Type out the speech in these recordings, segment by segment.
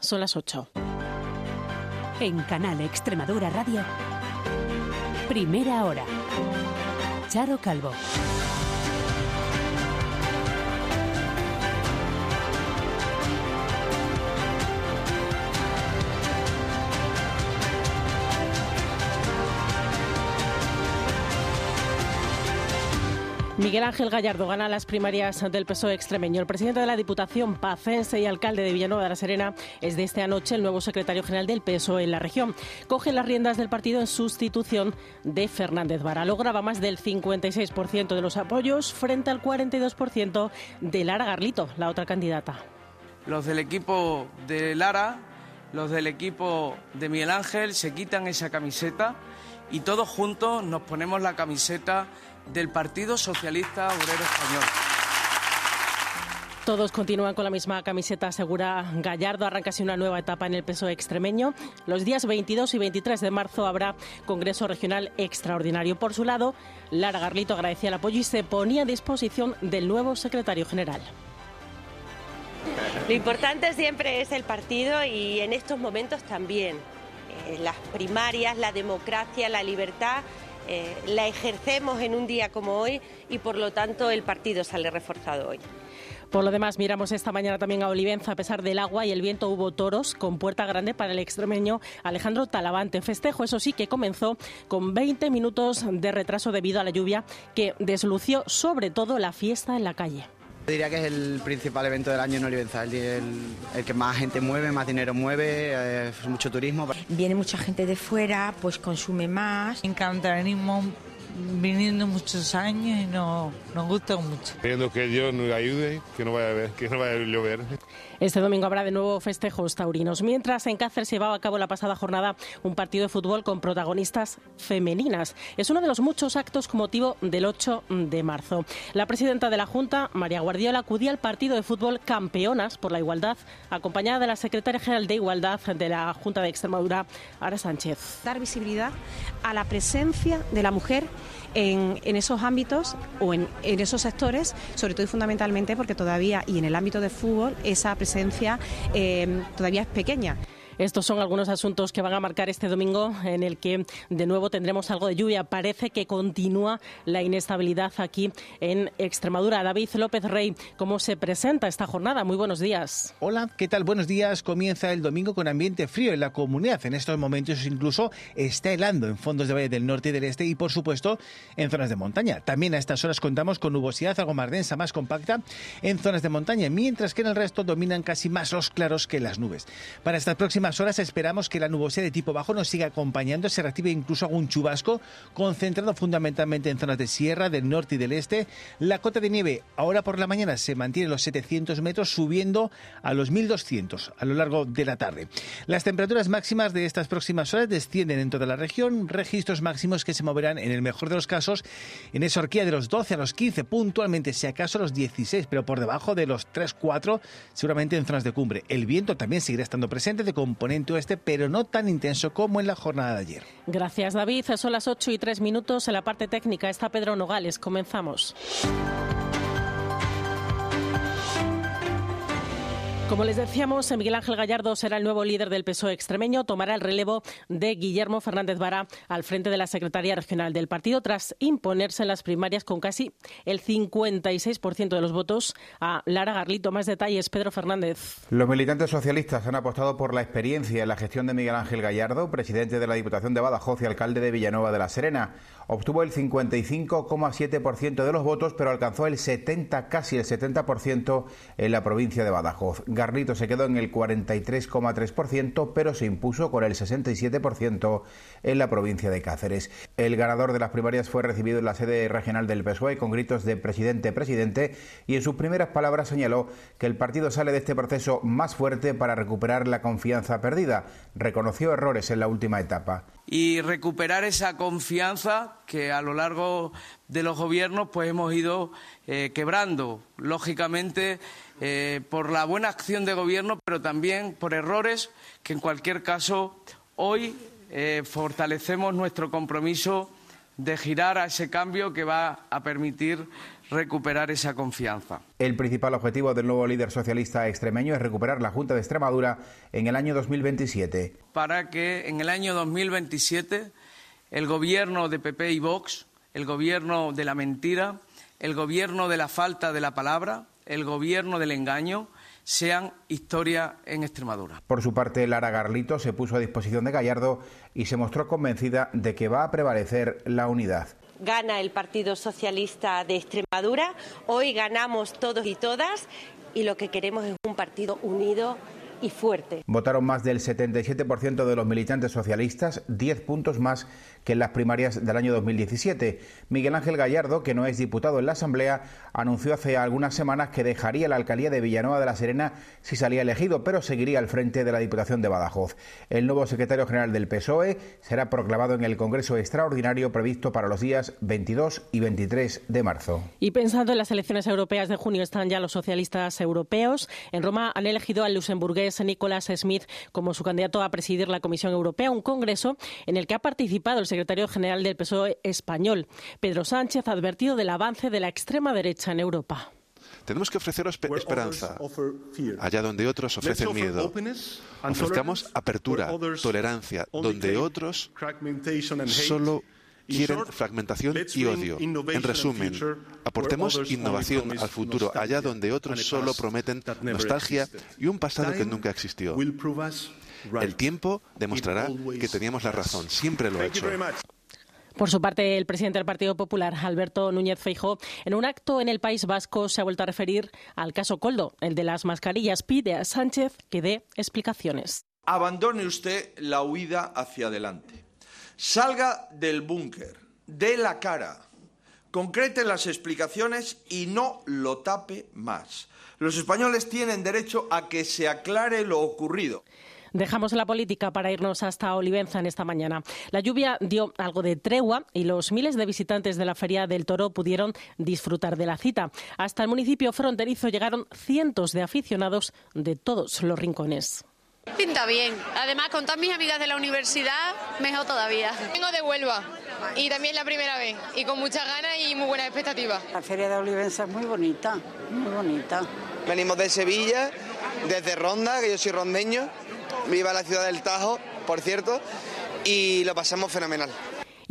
son las 8. En Canal Extremadura Radio, primera hora. Charo Calvo. Miguel Ángel Gallardo gana las primarias del PSOE extremeño. El presidente de la Diputación pacense y alcalde de Villanueva de la Serena es de esta noche el nuevo secretario general del PSOE en la región. Coge las riendas del partido en sustitución de Fernández Vara. Lograba más del 56% de los apoyos frente al 42% de Lara Garlito, la otra candidata. Los del equipo de Lara, los del equipo de Miguel Ángel se quitan esa camiseta y todos juntos nos ponemos la camiseta del Partido Socialista Obrero Español. Todos continúan con la misma camiseta, asegura Gallardo. Arranca así una nueva etapa en el PSOE extremeño. Los días 22 y 23 de marzo habrá Congreso Regional Extraordinario. Por su lado, Lara Garlito agradecía el apoyo y se ponía a disposición del nuevo secretario general. Lo importante siempre es el partido y en estos momentos también. Eh, las primarias, la democracia, la libertad eh, la ejercemos en un día como hoy y por lo tanto el partido sale reforzado hoy. Por lo demás, miramos esta mañana también a Olivenza. A pesar del agua y el viento, hubo toros con puerta grande para el extremeño Alejandro Talavante. Festejo, eso sí, que comenzó con 20 minutos de retraso debido a la lluvia que deslució sobre todo la fiesta en la calle. Diría que es el principal evento del año en Olivenza, el, el, que más gente mueve, más dinero mueve, eh, mucho turismo. Viene mucha gente de fuera, pues consume más. Encantarismo viniendo muchos años y no, nos gusta mucho. Pidiendo que Dios nos ayude, que no vaya a, ver, que no vaya a llover. Este domingo habrá de nuevo festejos taurinos. Mientras en Cáceres se llevaba a cabo la pasada jornada un partido de fútbol con protagonistas femeninas. Es uno de los muchos actos con motivo del 8 de marzo. La presidenta de la Junta, María Guardiola, acudía al partido de fútbol Campeonas por la Igualdad, acompañada de la secretaria general de Igualdad de la Junta de Extremadura, Ara Sánchez. Dar visibilidad a la presencia de la mujer en, esos ámbitos o en, esos sectores, sobre todo y fundamentalmente porque todavía, y en el ámbito de fútbol, esa presencia eh, todavía es pequeña. Estos son algunos asuntos que van a marcar este domingo en el que de nuevo tendremos algo de lluvia. Parece que continúa la inestabilidad aquí en Extremadura. David López Rey, ¿cómo se presenta esta jornada? Muy buenos días. Hola, ¿qué tal? Buenos días. Comienza el domingo con ambiente frío en la comunidad. En estos momentos incluso está helando en fondos de Valle del Norte y del Este y por supuesto en zonas de montaña. También a estas horas contamos con nubosidad algo más densa, más compacta en zonas de montaña, mientras que en el resto dominan casi más los claros que las nubes. Para estas próximas horas esperamos que la nubosidad de tipo bajo nos siga acompañando, se reactive incluso algún chubasco, concentrado fundamentalmente en zonas de sierra, del norte y del este. La cota de nieve ahora por la mañana se mantiene en los 700 metros, subiendo a los 1200 a lo largo de la tarde. Las temperaturas máximas de estas próximas horas descienden en toda la región, registros máximos que se moverán en el mejor de los casos en esa horquilla de los 12 a los 15, puntualmente si acaso los 16, pero por debajo de los 3-4, seguramente en zonas de cumbre. El viento también seguirá estando presente de componente oeste, pero no tan intenso como en la jornada de ayer. Gracias, David. Son las 8 y 3 minutos. En la parte técnica está Pedro Nogales. Comenzamos. Como les decíamos, Miguel Ángel Gallardo será el nuevo líder del PSOE extremeño, tomará el relevo de Guillermo Fernández Vara al frente de la Secretaría Regional del partido tras imponerse en las primarias con casi el 56% de los votos a Lara Garlito. Más detalles, Pedro Fernández. Los militantes socialistas han apostado por la experiencia en la gestión de Miguel Ángel Gallardo, presidente de la Diputación de Badajoz y alcalde de Villanueva de la Serena. Obtuvo el 55,7% de los votos, pero alcanzó el 70, casi el 70% en la provincia de Badajoz. Garlito se quedó en el 43,3%, pero se impuso con el 67% en la provincia de Cáceres. El ganador de las primarias fue recibido en la sede regional del PSOE con gritos de presidente, presidente, y en sus primeras palabras señaló que el partido sale de este proceso más fuerte para recuperar la confianza perdida. Reconoció errores en la última etapa y recuperar esa confianza que a lo largo de los gobiernos pues hemos ido eh, quebrando, lógicamente eh, por la buena acción de gobierno, pero también por errores que en cualquier caso hoy eh, fortalecemos nuestro compromiso de girar a ese cambio que va a permitir recuperar esa confianza. El principal objetivo del nuevo líder socialista extremeño es recuperar la Junta de Extremadura en el año 2027. Para que en el año 2027 el gobierno de PP y Vox, el gobierno de la mentira, el gobierno de la falta de la palabra, el gobierno del engaño, sean historia en Extremadura. Por su parte, Lara Garlito se puso a disposición de Gallardo y se mostró convencida de que va a prevalecer la unidad. Gana el Partido Socialista de Extremadura, hoy ganamos todos y todas y lo que queremos es un partido unido y fuerte. Votaron más del 77% de los militantes socialistas, 10 puntos más que en las primarias del año 2017. Miguel Ángel Gallardo, que no es diputado en la Asamblea, anunció hace algunas semanas que dejaría la alcaldía de Villanueva de la Serena si salía elegido, pero seguiría al frente de la Diputación de Badajoz. El nuevo secretario general del PSOE será proclamado en el Congreso Extraordinario previsto para los días 22 y 23 de marzo. Y pensando en las elecciones europeas de junio, están ya los socialistas europeos. En Roma han elegido al luxemburgués Nicolás Smith como su candidato a presidir la Comisión Europea, un congreso en el que ha participado el secretario general del PSOE español. Pedro Sánchez ha advertido del avance de la extrema derecha en Europa. Tenemos que ofrecer esperanza allá donde otros ofrecen miedo. Ofrezcamos apertura, tolerancia, donde otros solo quieren fragmentación y odio. En resumen, aportemos innovación al futuro allá donde otros solo prometen nostalgia y un pasado que nunca existió. El tiempo demostrará que teníamos la razón. Siempre lo ha hecho. Por su parte, el presidente del Partido Popular, Alberto Núñez Feijóo, en un acto en el País Vasco se ha vuelto a referir al caso Coldo, el de las mascarillas. Pide a Sánchez que dé explicaciones. Abandone usted la huida hacia adelante. Salga del búnker, dé la cara, concrete las explicaciones y no lo tape más. Los españoles tienen derecho a que se aclare lo ocurrido. Dejamos la política para irnos hasta Olivenza en esta mañana. La lluvia dio algo de tregua y los miles de visitantes de la Feria del Toro pudieron disfrutar de la cita. Hasta el municipio fronterizo llegaron cientos de aficionados de todos los rincones. Pinta bien. Además, con todas mis amigas de la universidad, mejor todavía. Vengo de Huelva y también la primera vez y con muchas ganas y muy buenas expectativas. La feria de Olivenza es muy bonita, muy bonita. Venimos de Sevilla, desde Ronda, que yo soy rondeño, viva la ciudad del Tajo, por cierto, y lo pasamos fenomenal.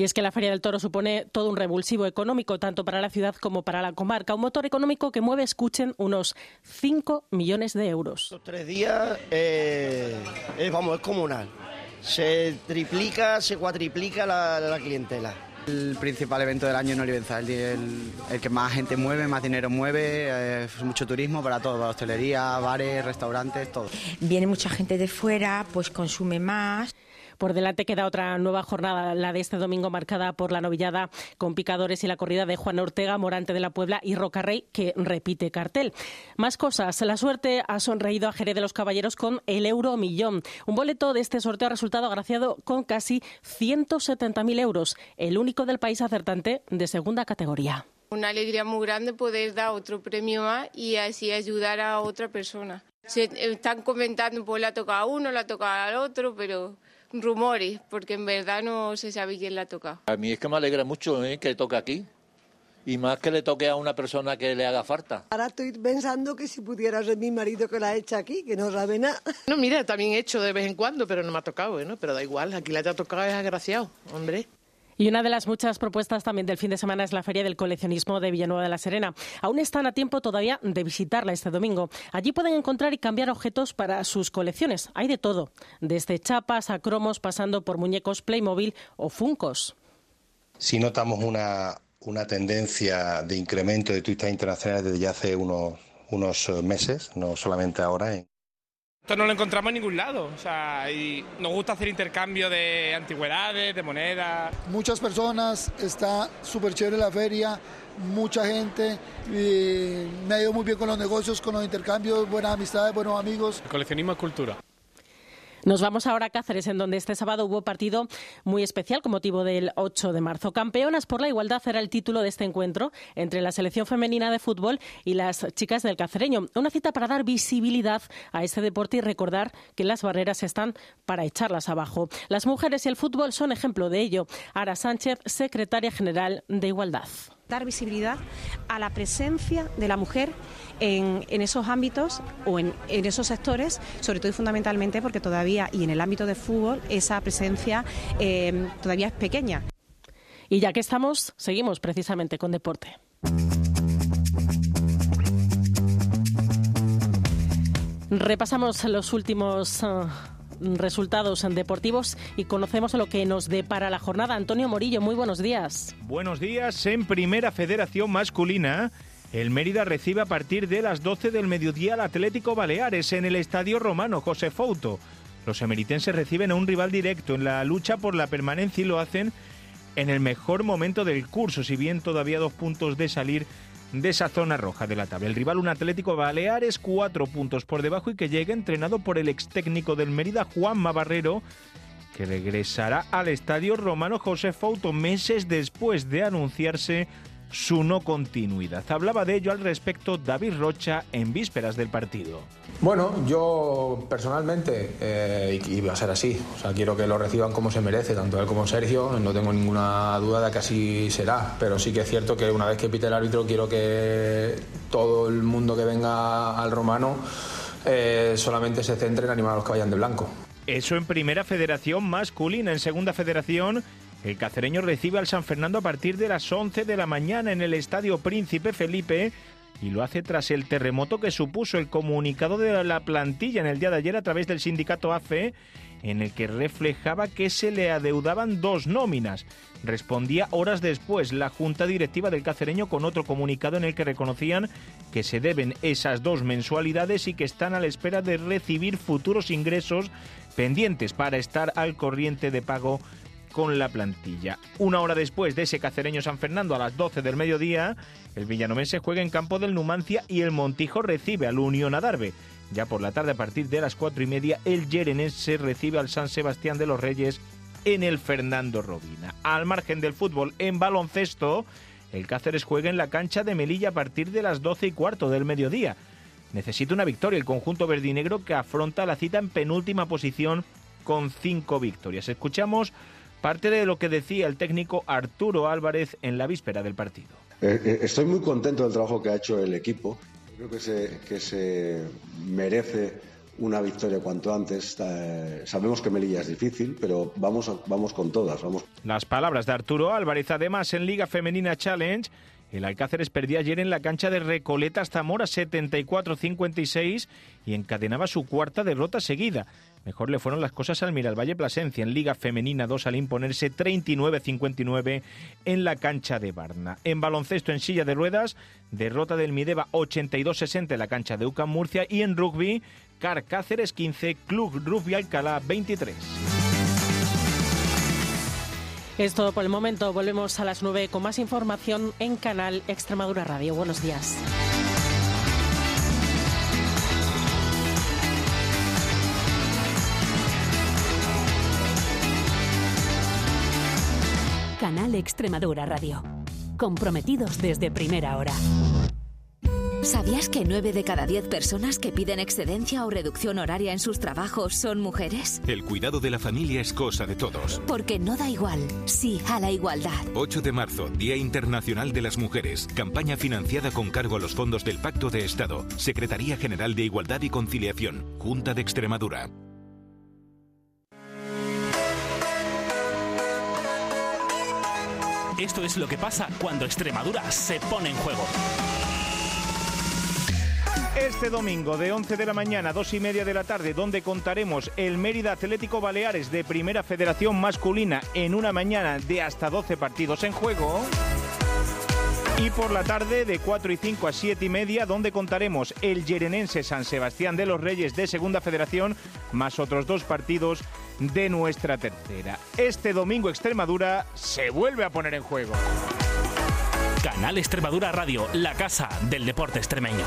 Y es que la Feria del Toro supone todo un revulsivo económico, tanto para la ciudad como para la comarca. Un motor económico que mueve, escuchen, unos 5 millones de euros. Los tres días, eh, es, vamos, es comunal. Se triplica, se cuatriplica la, la clientela. El principal evento del año en Olivenza, el, el, el, que más gente mueve, más dinero mueve, eh, mucho turismo para todo, para hostelería, bares, restaurantes, todo. Viene mucha gente de fuera, pues consume más. Por delante queda otra nueva jornada, la de este domingo, marcada por la novillada con picadores y la corrida de Juan Ortega, Morante de la Puebla y Rocarrey, que repite cartel. Más cosas. La suerte ha sonreído a Jerez de los Caballeros con el euro millón. Un boleto de este sorteo ha resultado agraciado con casi 170.000 euros, el único del país acertante de segunda categoría. Una alegría muy grande poder dar otro premio más y así ayudar a otra persona. Se están comentando, pues la toca a uno, la toca al otro, pero rumores, porque en verdad no se sabe quién la toca. A mí es que me alegra mucho ¿eh? que toque aquí. Y más que le toque a una persona que le haga falta. Ahora estoy pensando que si pudiera ser mi marido que la ha hecho aquí, que no sabe nada. No, mira, también he hecho de vez en cuando, pero no me ha tocado, ¿no? Pero da igual, aquí la te ha tocado es agraciado, hombre. Y una de las muchas propuestas también del fin de semana es la Feria del Coleccionismo de Villanueva de la Serena. Aún están a tiempo todavía de visitarla este domingo. Allí pueden encontrar y cambiar objetos para sus colecciones. Hay de todo, desde chapas a cromos, pasando por muñecos Playmobil o Funcos. Si notamos una, una tendencia de incremento de turistas internacionales desde ya hace unos, unos meses, no solamente ahora. En esto no lo encontramos en ningún lado. O sea, y nos gusta hacer intercambio de antigüedades, de monedas. Muchas personas, está súper chévere la feria, mucha gente. me ha ido muy bien con los negocios, con los intercambios, buenas amistades, buenos amigos. El coleccionismo es cultura. Nos vamos ahora a Cáceres, en donde este sábado hubo partido muy especial con motivo del 8 de marzo. Campeonas por la igualdad era el título de este encuentro entre la selección femenina de fútbol y las chicas del cacereño. Una cita para dar visibilidad a este deporte y recordar que las barreras están para echarlas abajo. Las mujeres y el fútbol son ejemplo de ello. Ara Sánchez, secretaria general de Igualdad. Dar visibilidad a la presencia de la mujer en, esos ámbitos o en, esos sectores, sobre todo y fundamentalmente porque todavía, y en el ámbito de fútbol, esa presencia eh, todavía es pequeña. Y ya que estamos, seguimos precisamente con deporte. Repasamos los últimos uh, resultados deportivos y conocemos lo que nos depara la jornada. Antonio Morillo, muy buenos días. Buenos días. En Primera Federación Masculina, el Mérida recibe a partir de las 12 del mediodía al Atlético Baleares en el Estadio Romano José Fouto. Los emeritenses reciben a un rival directo en la lucha por la permanencia y lo hacen en el mejor momento del curso, si bien todavía dos puntos de salir de esa zona roja de la tabla. El rival, un Atlético Baleares, cuatro puntos por debajo y que llega entrenado por el ex técnico del Mérida, Juan Barrero, que regresará al estadio Romano José Fouto meses después de anunciarse su no continuidad. Hablaba de ello al respecto David Rocha en vísperas del partido. Bueno, yo personalmente, eh, y, va a ser así, o sea, quiero que lo reciban como se merece, tanto él como Sergio, no tengo ninguna duda de que así será, pero sí que es cierto que una vez que pite el árbitro quiero que todo el mundo que venga al romano eh, solamente se centre en animar a los que vayan de blanco. Eso en primera federación masculina, en segunda federación el cacereño recibe al San Fernando a partir de las 11 de la mañana en el Estadio Príncipe Felipe y lo hace tras el terremoto que supuso el comunicado de la plantilla en el día de ayer a través del sindicato AFE en el que reflejaba que se le adeudaban dos nóminas. Respondía horas después la junta directiva del cacereño con otro comunicado en el que reconocían que se deben esas dos mensualidades y que están a la espera de recibir futuros ingresos pendientes para estar al corriente de pago con la plantilla. Una hora después de ese cacereño San Fernando a las 12 del mediodía, el villanomense juega en campo del Numancia y el Montijo recibe al Unión Adarve. Ya por la tarde a partir de las cuatro y media el Yerenense recibe al San Sebastián de los Reyes en el Fernando Robina. Al margen del fútbol en baloncesto, el Cáceres juega en la cancha de Melilla a partir de las 12 y cuarto del mediodía. Necesita una victoria el conjunto verdinegro que afronta la cita en penúltima posición con cinco victorias. Escuchamos Parte de lo que decía el técnico Arturo Álvarez en la víspera del partido. Eh, eh, estoy muy contento del trabajo que ha hecho el equipo. Creo que se, que se merece una victoria cuanto antes. Eh, sabemos que Melilla es difícil, pero vamos, vamos con todas. Vamos. Las palabras de Arturo Álvarez, además en Liga Femenina Challenge. El Alcáceres perdía ayer en la cancha de Recoletas Zamora 74-56 y encadenaba su cuarta derrota seguida. Mejor le fueron las cosas al Miralvalle Plasencia en Liga Femenina 2 al imponerse 39-59 en la cancha de Barna. En baloncesto en silla de ruedas, derrota del Mideva 82-60 en la cancha de UCAM Murcia y en rugby, Car Cáceres 15, Club Rugby Alcalá 23. Es todo por el momento. Volvemos a las 9 con más información en Canal Extremadura Radio. Buenos días. Canal Extremadura Radio. Comprometidos desde primera hora. ¿Sabías que 9 de cada 10 personas que piden excedencia o reducción horaria en sus trabajos son mujeres? El cuidado de la familia es cosa de todos. Porque no da igual, sí a la igualdad. 8 de marzo, Día Internacional de las Mujeres. Campaña financiada con cargo a los fondos del Pacto de Estado. Secretaría General de Igualdad y Conciliación. Junta de Extremadura. Esto es lo que pasa cuando Extremadura se pone en juego. Este domingo de 11 de la mañana a 2 y media de la tarde, donde contaremos el Mérida Atlético Baleares de Primera Federación Masculina en una mañana de hasta 12 partidos en juego. Y por la tarde de 4 y 5 a 7 y media, donde contaremos el Yerenense San Sebastián de los Reyes de Segunda Federación, más otros dos partidos de nuestra tercera. Este domingo Extremadura se vuelve a poner en juego. Canal Extremadura Radio, la casa del deporte extremeño.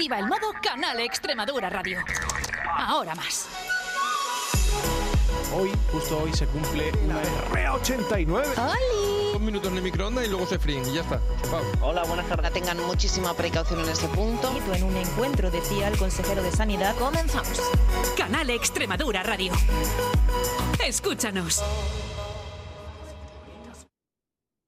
Activa el modo Canal Extremadura Radio. Ahora más. Hoy, justo hoy, se cumple una R89. ¡Holi! dos minutos en el microondas y luego se fríen y ya está. Hola, buenas tardes. Tengan muchísima precaución en ese punto. En un encuentro, decía el consejero de Sanidad. Comenzamos. Canal Extremadura Radio. Escúchanos.